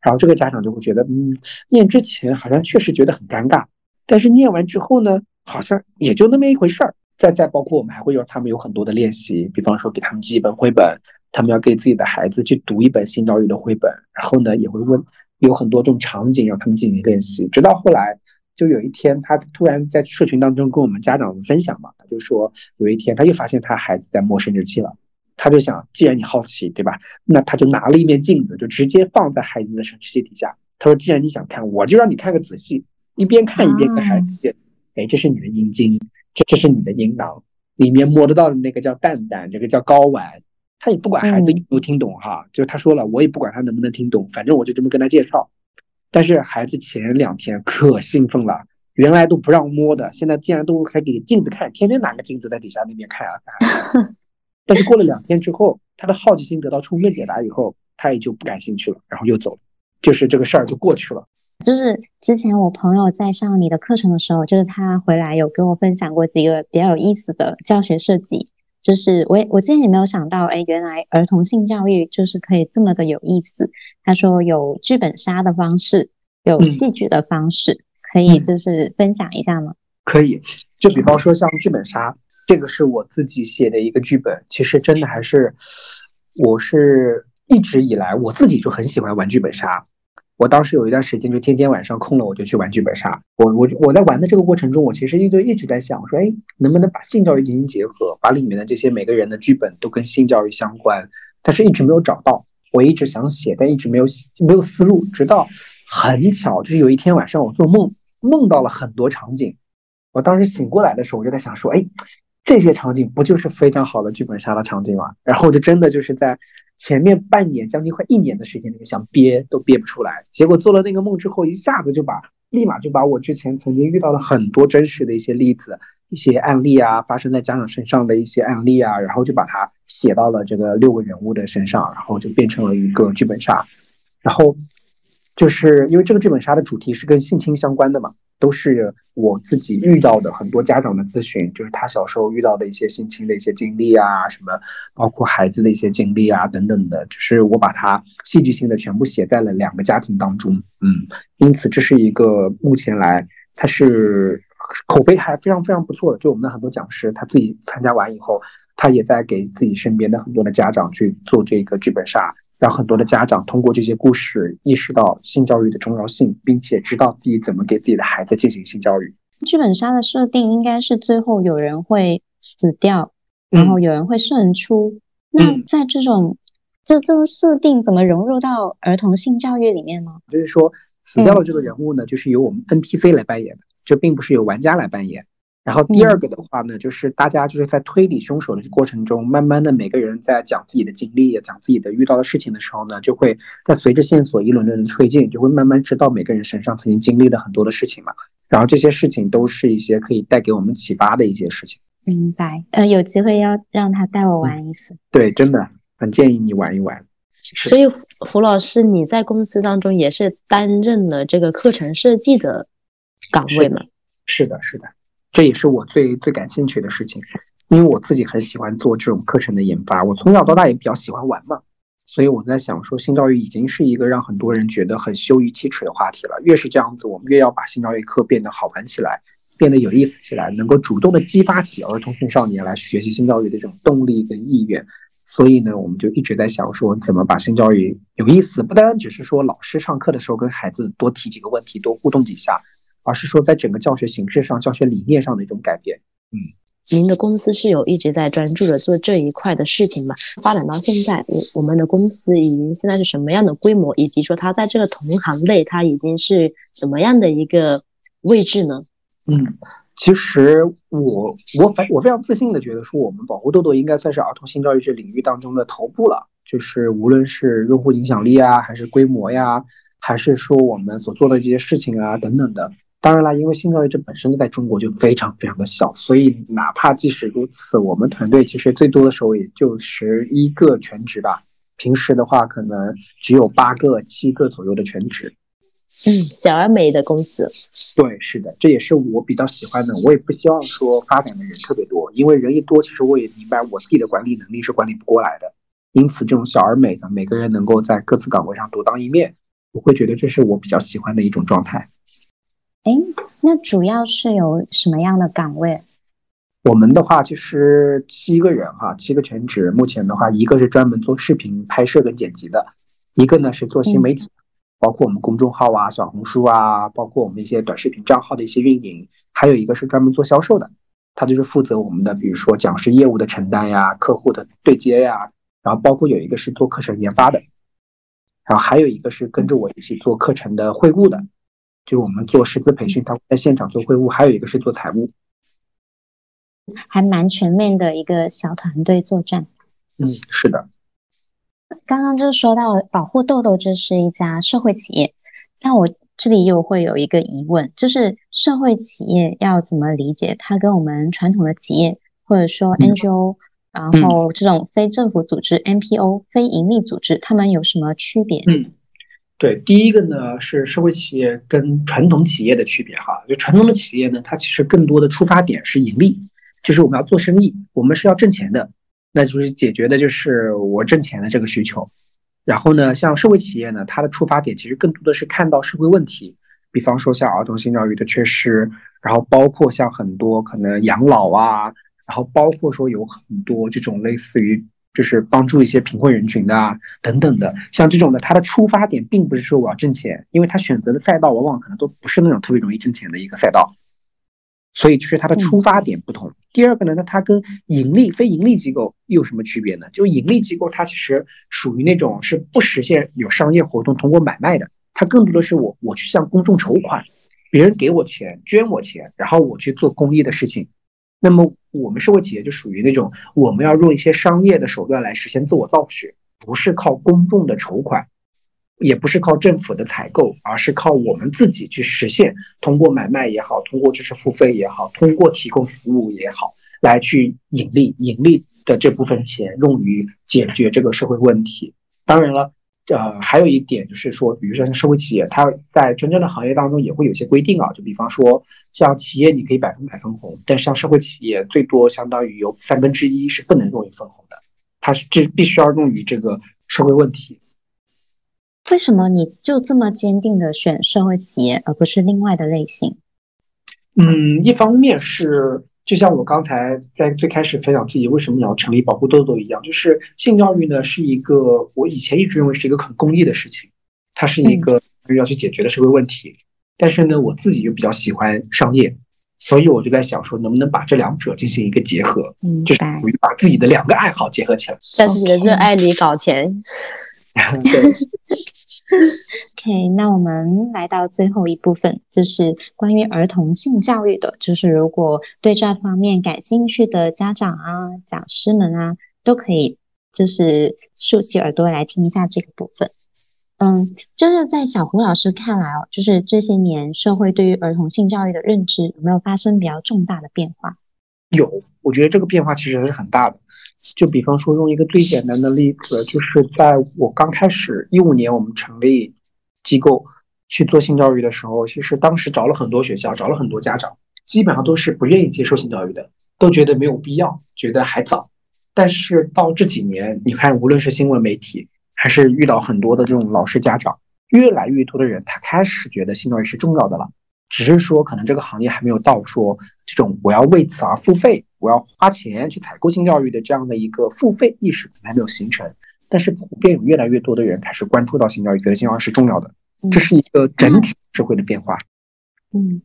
然后这个家长就会觉得，嗯，念之前好像确实觉得很尴尬，但是念完之后呢，好像也就那么一回事儿。再再包括我们还会让他们有很多的练习，比方说给他们记一本绘本，他们要给自己的孩子去读一本性教育的绘本，然后呢也会问有很多这种场景让他们进行练习，直到后来。就有一天，他突然在社群当中跟我们家长分享嘛，他就说有一天他又发现他孩子在摸生殖器了，他就想，既然你好奇，对吧？那他就拿了一面镜子，就直接放在孩子的生殖器底下。他说，既然你想看，我就让你看个仔细。一边看一边跟孩子，哎，这是你的阴茎，这这是你的阴囊，里面摸得到的那个叫蛋蛋，这个叫睾丸。他也不管孩子有没有听懂哈，就是他说了，我也不管他能不能听懂，反正我就这么跟他介绍。但是孩子前两天可兴奋了，原来都不让摸的，现在竟然都还给镜子看，天天拿个镜子在底下那边看啊。*laughs* 但是过了两天之后，他的好奇心得到充分解答以后，他也就不感兴趣了，然后又走了，就是这个事儿就过去了。就是之前我朋友在上你的课程的时候，就是他回来有跟我分享过几个比较有意思的教学设计。就是我我之前也没有想到，哎，原来儿童性教育就是可以这么的有意思。他说有剧本杀的方式，有戏剧的方式，可以就是分享一下吗？可以，就比方说像剧本杀，这个是我自己写的一个剧本。其实真的还是，我是一直以来我自己就很喜欢玩剧本杀。我当时有一段时间，就天天晚上空了，我就去玩剧本杀。我我我在玩的这个过程中，我其实一直一直在想，我说，哎，能不能把性教育进行结合，把里面的这些每个人的剧本都跟性教育相关？但是一直没有找到。我一直想写，但一直没有没有思路。直到很巧，就是有一天晚上，我做梦梦到了很多场景。我当时醒过来的时候，我就在想说，哎，这些场景不就是非常好的剧本杀的场景吗？然后我就真的就是在前面半年将近快一年的时间里面想憋都憋不出来，结果做了那个梦之后，一下子就把立马就把我之前曾经遇到的很多真实的一些例子、一些案例啊，发生在家长身上的一些案例啊，然后就把它写到了这个六个人物的身上，然后就变成了一个剧本杀，然后。就是因为这个剧本杀的主题是跟性侵相关的嘛，都是我自己遇到的很多家长的咨询，就是他小时候遇到的一些性侵的一些经历啊，什么包括孩子的一些经历啊等等的，就是我把它戏剧性的全部写在了两个家庭当中，嗯，因此这是一个目前来他是口碑还非常非常不错的，就我们的很多讲师他自己参加完以后，他也在给自己身边的很多的家长去做这个剧本杀。让很多的家长通过这些故事意识到性教育的重要性，并且知道自己怎么给自己的孩子进行性教育。剧本杀的设定应该是最后有人会死掉，然后有人会胜出。那在这种这这个设定怎么融入到儿童性教育里面呢？就是说，死掉的这个人物呢，就是由我们 NPC 来扮演的，这并不是由玩家来扮演。然后第二个的话呢，就是大家就是在推理凶手的过程中，慢慢的每个人在讲自己的经历，讲自己的遇到的事情的时候呢，就会在随着线索一轮轮的推进，就会慢慢知道每个人身上曾经经历了很多的事情嘛。然后这些事情都是一些可以带给我们启发的一些事情。明白。呃，有机会要让他带我玩一次。对，真的很建议你玩一玩。所以胡老师，你在公司当中也是担任了这个课程设计的岗位吗？是的，是的。这也是我最最感兴趣的事情，因为我自己很喜欢做这种课程的研发。我从小到大也比较喜欢玩嘛，所以我在想说，性教育已经是一个让很多人觉得很羞于启齿的话题了。越是这样子，我们越要把性教育课变得好玩起来，变得有意思起来，能够主动的激发起儿童青少年来学习性教育的这种动力跟意愿。所以呢，我们就一直在想说，怎么把性教育有意思，不单单只是说老师上课的时候跟孩子多提几个问题，多互动几下。而是说，在整个教学形式上、教学理念上的一种改变。嗯，您的公司是有一直在专注着做这一块的事情吗？发展到现在，我我们的公司已经现在是什么样的规模，以及说它在这个同行类，它已经是怎么样的一个位置呢？嗯，其实我我反我非常自信的觉得说，我们保护豆豆应该算是儿童性教育这领域当中的头部了。就是无论是用户影响力啊，还是规模呀，还是说我们所做的这些事情啊等等的。当然啦，因为性教育这本身就在中国就非常非常的小，所以哪怕即使如此，我们团队其实最多的时候也就十一个全职吧。平时的话，可能只有八个、七个左右的全职。嗯，小而美的公司。对，是的，这也是我比较喜欢的。我也不希望说发展的人特别多，因为人一多，其实我也明白我自己的管理能力是管理不过来的。因此，这种小而美的，每个人能够在各自岗位上独当一面，我会觉得这是我比较喜欢的一种状态。哎，那主要是有什么样的岗位？我们的话其实七个人哈，七个全职。目前的话，一个是专门做视频拍摄跟剪辑的，一个呢是做新媒体，包括我们公众号啊、小红书啊，包括我们一些短视频账号的一些运营。还有一个是专门做销售的，他就是负责我们的，比如说讲师业务的承担呀、客户的对接呀。然后包括有一个是做课程研发的，然后还有一个是跟着我一起做课程的会务的。就我们做师资培训，他在现场做会务，还有一个是做财务，还蛮全面的一个小团队作战。嗯，是的。刚刚就是说到保护豆豆，这是一家社会企业，但我这里又会有一个疑问，就是社会企业要怎么理解？它跟我们传统的企业，或者说 NGO，然后这种非政府组织 NPO 非盈利组织，它们有什么区别？嗯。对，第一个呢是社会企业跟传统企业的区别哈，就传统的企业呢，它其实更多的出发点是盈利，就是我们要做生意，我们是要挣钱的，那就是解决的就是我挣钱的这个需求。然后呢，像社会企业呢，它的出发点其实更多的是看到社会问题，比方说像儿童性教育的缺失，然后包括像很多可能养老啊，然后包括说有很多这种类似于。就是帮助一些贫困人群的啊，等等的，像这种的，它的出发点并不是说我要挣钱，因为他选择的赛道往往可能都不是那种特别容易挣钱的一个赛道，所以就是它的出发点不同。第二个呢，那它跟盈利、非盈利机构又有什么区别呢？就盈利机构它其实属于那种是不实现有商业活动通过买卖的，它更多的是我我去向公众筹款，别人给我钱捐我钱，然后我去做公益的事情。那么我们社会企业就属于那种我们要用一些商业的手段来实现自我造血，不是靠公众的筹款，也不是靠政府的采购，而是靠我们自己去实现，通过买卖也好，通过知识付费也好，通过提供服务也好，来去盈利，盈利的这部分钱用于解决这个社会问题。当然了。呃，还有一点就是说，比如说像社会企业，它在真正的行业当中也会有些规定啊。就比方说，像企业你可以百分百分红，但是像社会企业，最多相当于有三分之一是不能用于分红的，它是这必须要用于这个社会问题。为什么你就这么坚定的选社会企业，而不是另外的类型？嗯，一方面是。就像我刚才在最开始分享自己为什么要成立保护豆豆一样，就是性教育呢是一个我以前一直认为是一个很公益的事情，它是一个要去解决的社会问题。但是呢，我自己又比较喜欢商业，所以我就在想说，能不能把这两者进行一个结合，就是属于把自己的两个爱好结合起来，在自己的热爱里搞钱。*laughs* OK，那我们来到最后一部分，就是关于儿童性教育的。就是如果对这方面感兴趣的家长啊、讲师们啊，都可以就是竖起耳朵来听一下这个部分。嗯，就是在小胡老师看来哦，就是这些年社会对于儿童性教育的认知有没有发生比较重大的变化？有，我觉得这个变化其实是很大的。就比方说，用一个最简单的例子，就是在我刚开始一五年我们成立机构去做性教育的时候，其实当时找了很多学校，找了很多家长，基本上都是不愿意接受性教育的，都觉得没有必要，觉得还早。但是到这几年，你看，无论是新闻媒体，还是遇到很多的这种老师家长，越来越多的人他开始觉得性教育是重要的了。只是说，可能这个行业还没有到说这种我要为此而付费，我要花钱去采购性教育的这样的一个付费意识还没有形成。但是普遍有越来越多的人开始关注到性教育，觉得性教育是重要的，这是一个整体社会的变化。嗯，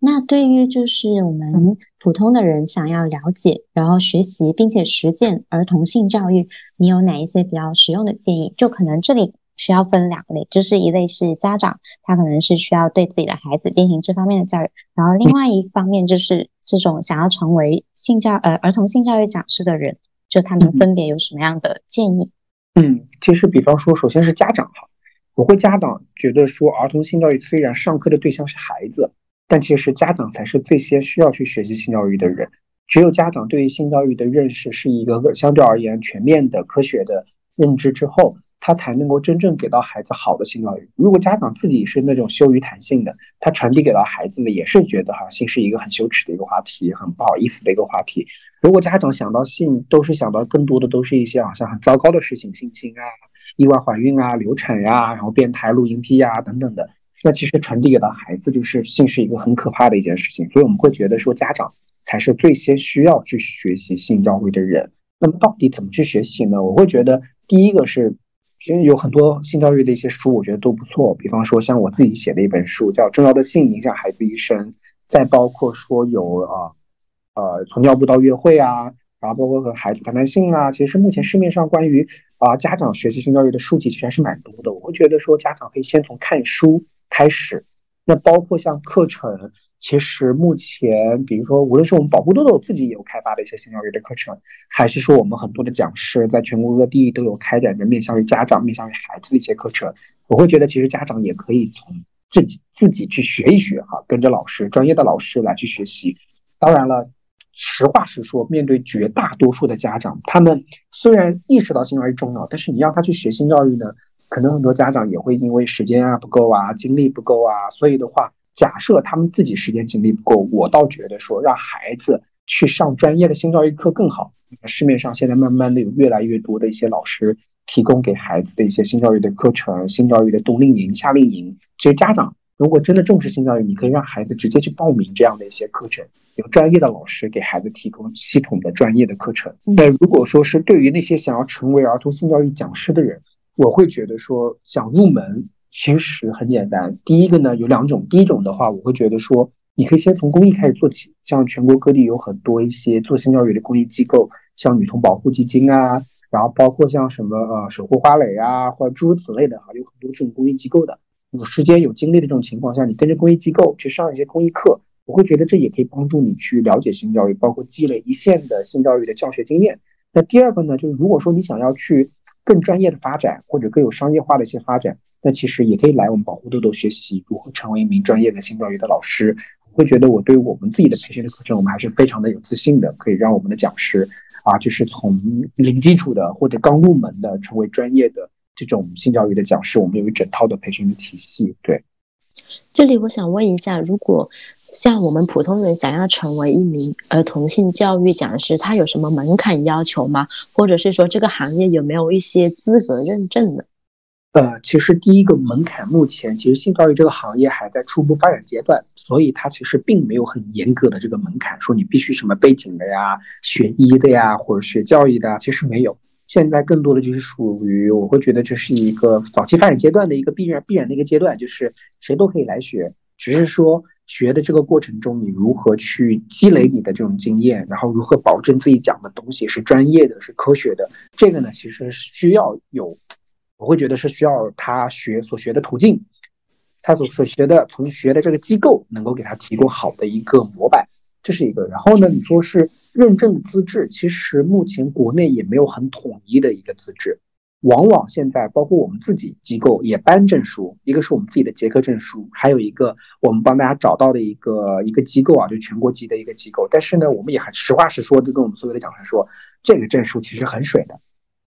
那对于就是我们普通的人想要了解，然后学习并且实践儿童性教育，你有哪一些比较实用的建议？就可能这里。需要分两类，就是一类是家长，他可能是需要对自己的孩子进行这方面的教育，然后另外一方面就是这种想要成为性教呃儿童性教育讲师的人，就他们分别有什么样的建议？嗯，其实比方说，首先是家长哈，我会家长觉得说，儿童性教育虽然上课的对象是孩子，但其实家长才是最先需要去学习性教育的人，只有家长对于性教育的认识是一个相对而言全面的科学的认知之后。他才能够真正给到孩子好的性教育。如果家长自己是那种羞于谈性的，他传递给到孩子的也是觉得哈性是一个很羞耻的一个话题，很不好意思的一个话题。如果家长想到性，都是想到更多的都是一些好像很糟糕的事情，性侵啊、意外怀孕啊、流产呀，然后变态录音癖啊等等的，那其实传递给到孩子就是性是一个很可怕的一件事情。所以我们会觉得说家长才是最先需要去学习性教育的人。那么到底怎么去学习呢？我会觉得第一个是。其实有很多性教育的一些书，我觉得都不错。比方说，像我自己写的一本书，叫《重要的性影响孩子一生》。再包括说有啊，呃，从尿布到约会啊，然后包括和孩子谈谈性啊。其实目前市面上关于啊家长学习性教育的书籍其实还是蛮多的。我会觉得说，家长可以先从看书开始。那包括像课程。其实目前，比如说，无论是我们保护豆豆自己也有开发的一些性教育的课程，还是说我们很多的讲师在全国各地都有开展着面向于家长、面向于孩子的一些课程，我会觉得其实家长也可以从自己自己去学一学哈，跟着老师、专业的老师来去学习。当然了，实话实说，面对绝大多数的家长，他们虽然意识到性教育重要，但是你让他去学性教育呢，可能很多家长也会因为时间啊不够啊、精力不够啊，所以的话。假设他们自己时间精力不够，我倒觉得说让孩子去上专业的性教育课更好。市面上现在慢慢的有越来越多的一些老师提供给孩子的一些性教育的课程、性教育的冬令营、夏令营。其实家长如果真的重视性教育，你可以让孩子直接去报名这样的一些课程，有专业的老师给孩子提供系统的专业的课程。那如果说是对于那些想要成为儿童性教育讲师的人，我会觉得说想入门。其实很简单，第一个呢有两种，第一种的话，我会觉得说，你可以先从公益开始做起，像全国各地有很多一些做性教育的公益机构，像女童保护基金啊，然后包括像什么呃守护花蕾啊，或者诸如此类的哈，有很多这种公益机构的，有时间有精力的这种情况下，你跟着公益机构去上一些公益课，我会觉得这也可以帮助你去了解性教育，包括积累一线的性教育的教学经验。那第二个呢，就是如果说你想要去更专业的发展，或者更有商业化的一些发展，那其实也可以来我们保护豆豆学习如何成为一名专业的性教育的老师。会觉得我对我们自己的培训的课程，我们还是非常的有自信的，可以让我们的讲师啊，就是从零基础的或者刚入门的，成为专业的这种性教育的讲师。我们有一整套的培训的体系。对，这里我想问一下，如果像我们普通人想要成为一名儿童性教育讲师，他有什么门槛要求吗？或者是说这个行业有没有一些资格认证呢？呃，其实第一个门槛，目前其实性教育这个行业还在初步发展阶段，所以它其实并没有很严格的这个门槛，说你必须什么背景的呀，学医的呀，或者学教育的，其实没有。现在更多的就是属于，我会觉得这是一个早期发展阶段的一个必然必然的一个阶段，就是谁都可以来学，只是说学的这个过程中，你如何去积累你的这种经验，然后如何保证自己讲的东西是专业的、是科学的，这个呢，其实是需要有。我会觉得是需要他学所学的途径，他所所学的从学的这个机构能够给他提供好的一个模板，这是一个。然后呢，你说是认证资质，其实目前国内也没有很统一的一个资质，往往现在包括我们自己机构也颁证书，一个是我们自己的结课证书，还有一个我们帮大家找到的一个一个机构啊，就全国级的一个机构。但是呢，我们也很实话实说，就跟我们所有的讲师说，这个证书其实很水的。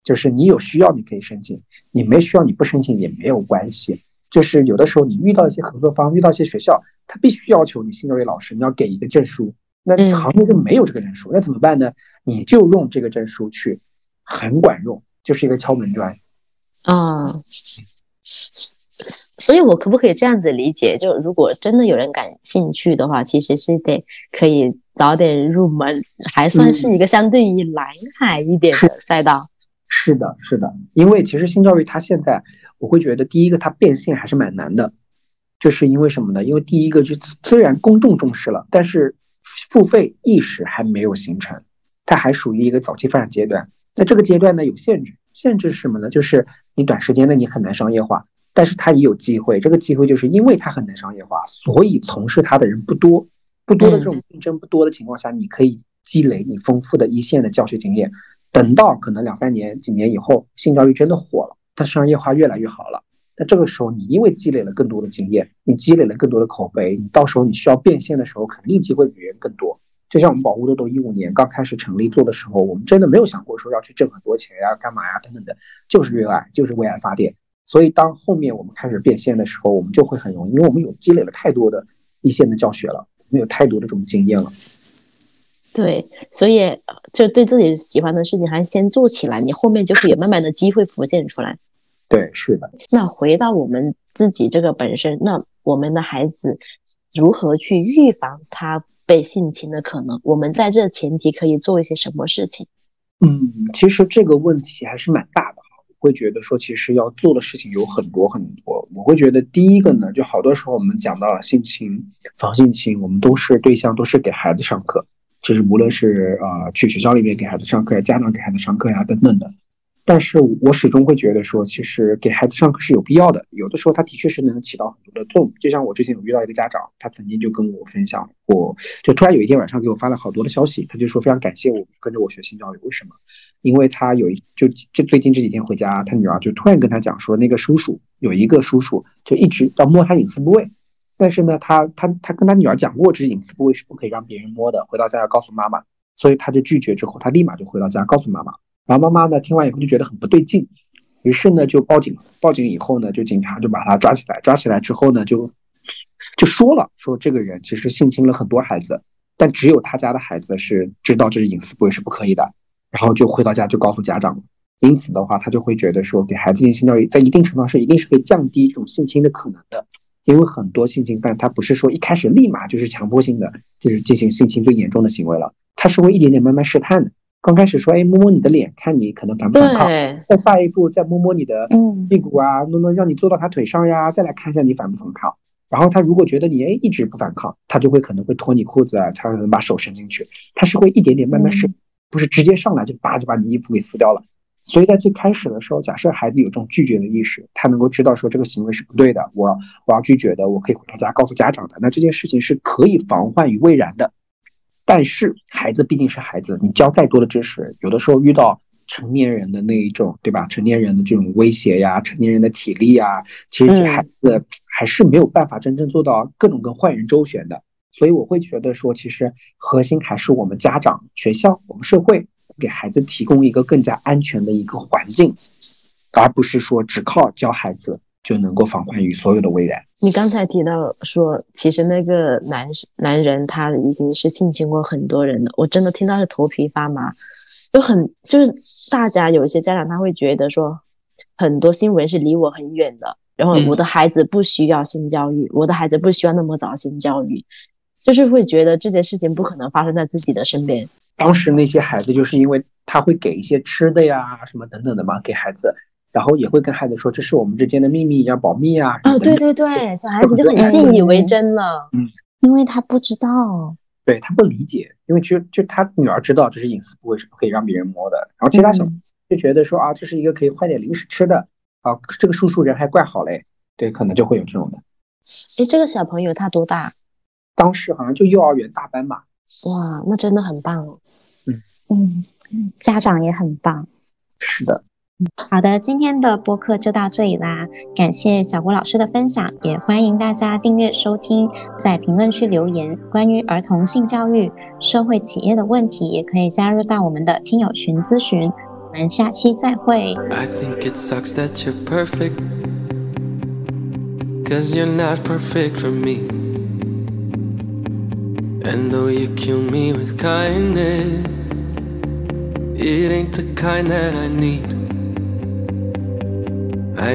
就是你有需要你可以申请，你没需要你不申请也没有关系。就是有的时候你遇到一些合作方，遇到一些学校，他必须要求你新教育老师你要给一个证书，那行业就没有这个证书，那怎么办呢？你就用这个证书去，很管用，就是一个敲门砖。啊，所以我可不可以这样子理解？就如果真的有人感兴趣的话，其实是得可以早点入门，还算是一个相对于蓝海一点的赛道。是的，是的，因为其实性教育它现在，我会觉得第一个它变现还是蛮难的，就是因为什么呢？因为第一个就虽然公众重视了，但是付费意识还没有形成，它还属于一个早期发展阶段。那这个阶段呢有限制，限制是什么呢？就是你短时间内你很难商业化，但是它也有机会。这个机会就是因为它很难商业化，所以从事它的人不多，不多的这种竞争不多的情况下，你可以积累你丰富的一线的教学经验。等到可能两三年、几年以后，性教育真的火了，它商业化越来越好了。那这个时候，你因为积累了更多的经验，你积累了更多的口碑，你到时候你需要变现的时候，肯定机会比别人更多。就像我们保护豆豆一五年刚开始成立做的时候，我们真的没有想过说要去挣很多钱呀、干嘛呀等等的，就是热爱，就是为爱发电。所以当后面我们开始变现的时候，我们就会很容易，因为我们有积累了太多的一线的教学了，我们有太多的这种经验了。对，所以就对自己喜欢的事情还是先做起来，你后面就会有慢慢的机会浮现出来。对，是的。那回到我们自己这个本身，那我们的孩子如何去预防他被性侵的可能？我们在这前提可以做一些什么事情？嗯，其实这个问题还是蛮大的哈。我会觉得说，其实要做的事情有很多很多。我会觉得第一个呢，就好多时候我们讲到了性侵、防性侵，我们都是对象都是给孩子上课。就是无论是啊去学校里面给孩子上课呀，家长给孩子上课呀等等的，但是我始终会觉得说，其实给孩子上课是有必要的。有的时候他的确是能起到很多的作用。就像我之前有遇到一个家长，他曾经就跟我分享过，就突然有一天晚上给我发了好多的消息，他就说非常感谢我跟着我学性教育。为什么？因为他有一就就最近这几天回家，他女儿就突然跟他讲说，那个叔叔有一个叔叔就一直要摸他隐私部位。但是呢，他他他跟他女儿讲过，这是隐私部位是不可以让别人摸的，回到家要告诉妈妈，所以他就拒绝。之后他立马就回到家告诉妈妈，然后妈妈呢听完以后就觉得很不对劲，于是呢就报警。报警以后呢，就警察就把他抓起来，抓起来之后呢，就就说了，说这个人其实性侵了很多孩子，但只有他家的孩子是知道这是隐私部位是不可以的，然后就回到家就告诉家长。因此的话，他就会觉得说，给孩子进行性教育，在一定程度上是一定是可以降低这种性侵的可能的。因为很多性侵犯，他不是说一开始立马就是强迫性的，就是进行性侵最严重的行为了，他是会一点点慢慢试探的。刚开始说，哎，摸摸你的脸，看你可能反不反抗；再下一步，再摸摸你的屁股啊，弄弄让你坐到他腿上呀，再来看一下你反不反抗。然后他如果觉得你哎一直不反抗，他就会可能会脱你裤子啊，他可能把手伸进去，他是会一点点慢慢试，不是直接上来就叭就把你衣服给撕掉了。所以在最开始的时候，假设孩子有这种拒绝的意识，他能够知道说这个行为是不对的，我我要拒绝的，我可以回到家告诉家长的，那这件事情是可以防患于未然的。但是孩子毕竟是孩子，你教再多的知识，有的时候遇到成年人的那一种，对吧？成年人的这种威胁呀，成年人的体力呀，其实这孩子还是没有办法真正做到各种跟坏人周旋的。所以我会觉得说，其实核心还是我们家长、学校、我们社会给孩子提供一个更加安全的一个环境，而不是说只靠教孩子。就能够防患于所有的未然。你刚才提到说，其实那个男男人他已经是性侵过很多人了，我真的听到是头皮发麻。就很就是大家有一些家长他会觉得说，很多新闻是离我很远的，然后我的孩子不需要性教育，我的孩子不需要那么早性教育，就是会觉得这件事情不可能发生在自己的身边。当时那些孩子就是因为他会给一些吃的呀什么等等的嘛，给孩子。然后也会跟孩子说，这是我们之间的秘密，要保密啊。哦，对对对，小孩子就很信以为真了。嗯，因为他不知道，对他不理解，因为就就他女儿知道这是隐私部位，是不可以让别人摸的。然后其他小就觉得说啊，这是一个可以换点零食吃的啊，这个叔叔人还怪好嘞。对，可能就会有这种的。哎，这个小朋友他多大？当时好像就幼儿园大班吧。哇，那真的很棒哦。嗯嗯，家长也很棒。是的。好的，今天的播客就到这里啦，感谢小郭老师的分享，也欢迎大家订阅收听，在评论区留言关于儿童性教育、社会企业的问题，也可以加入到我们的听友群咨询。我们下期再会。I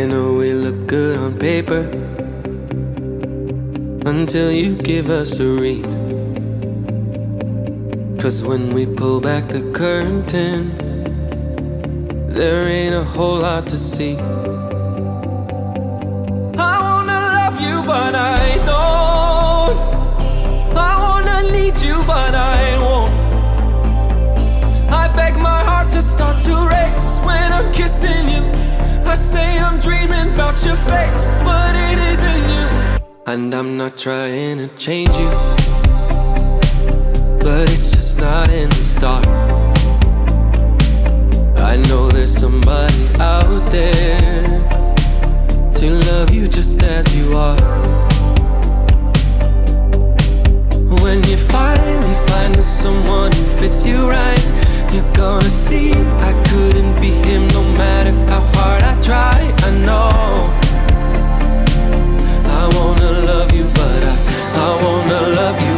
know we look good on paper until you give us a read. Cause when we pull back the curtains, there ain't a whole lot to see. Need you, but I won't. I beg my heart to start to race when I'm kissing you. I say I'm dreaming about your face, but it isn't you. And I'm not trying to change you, but it's just not in the stars. I know there's somebody out there to love you just as you are. when you finally find someone who fits you right, you're gonna see I couldn't be him no matter how hard I try. I know I wanna love you, but I, I wanna love you.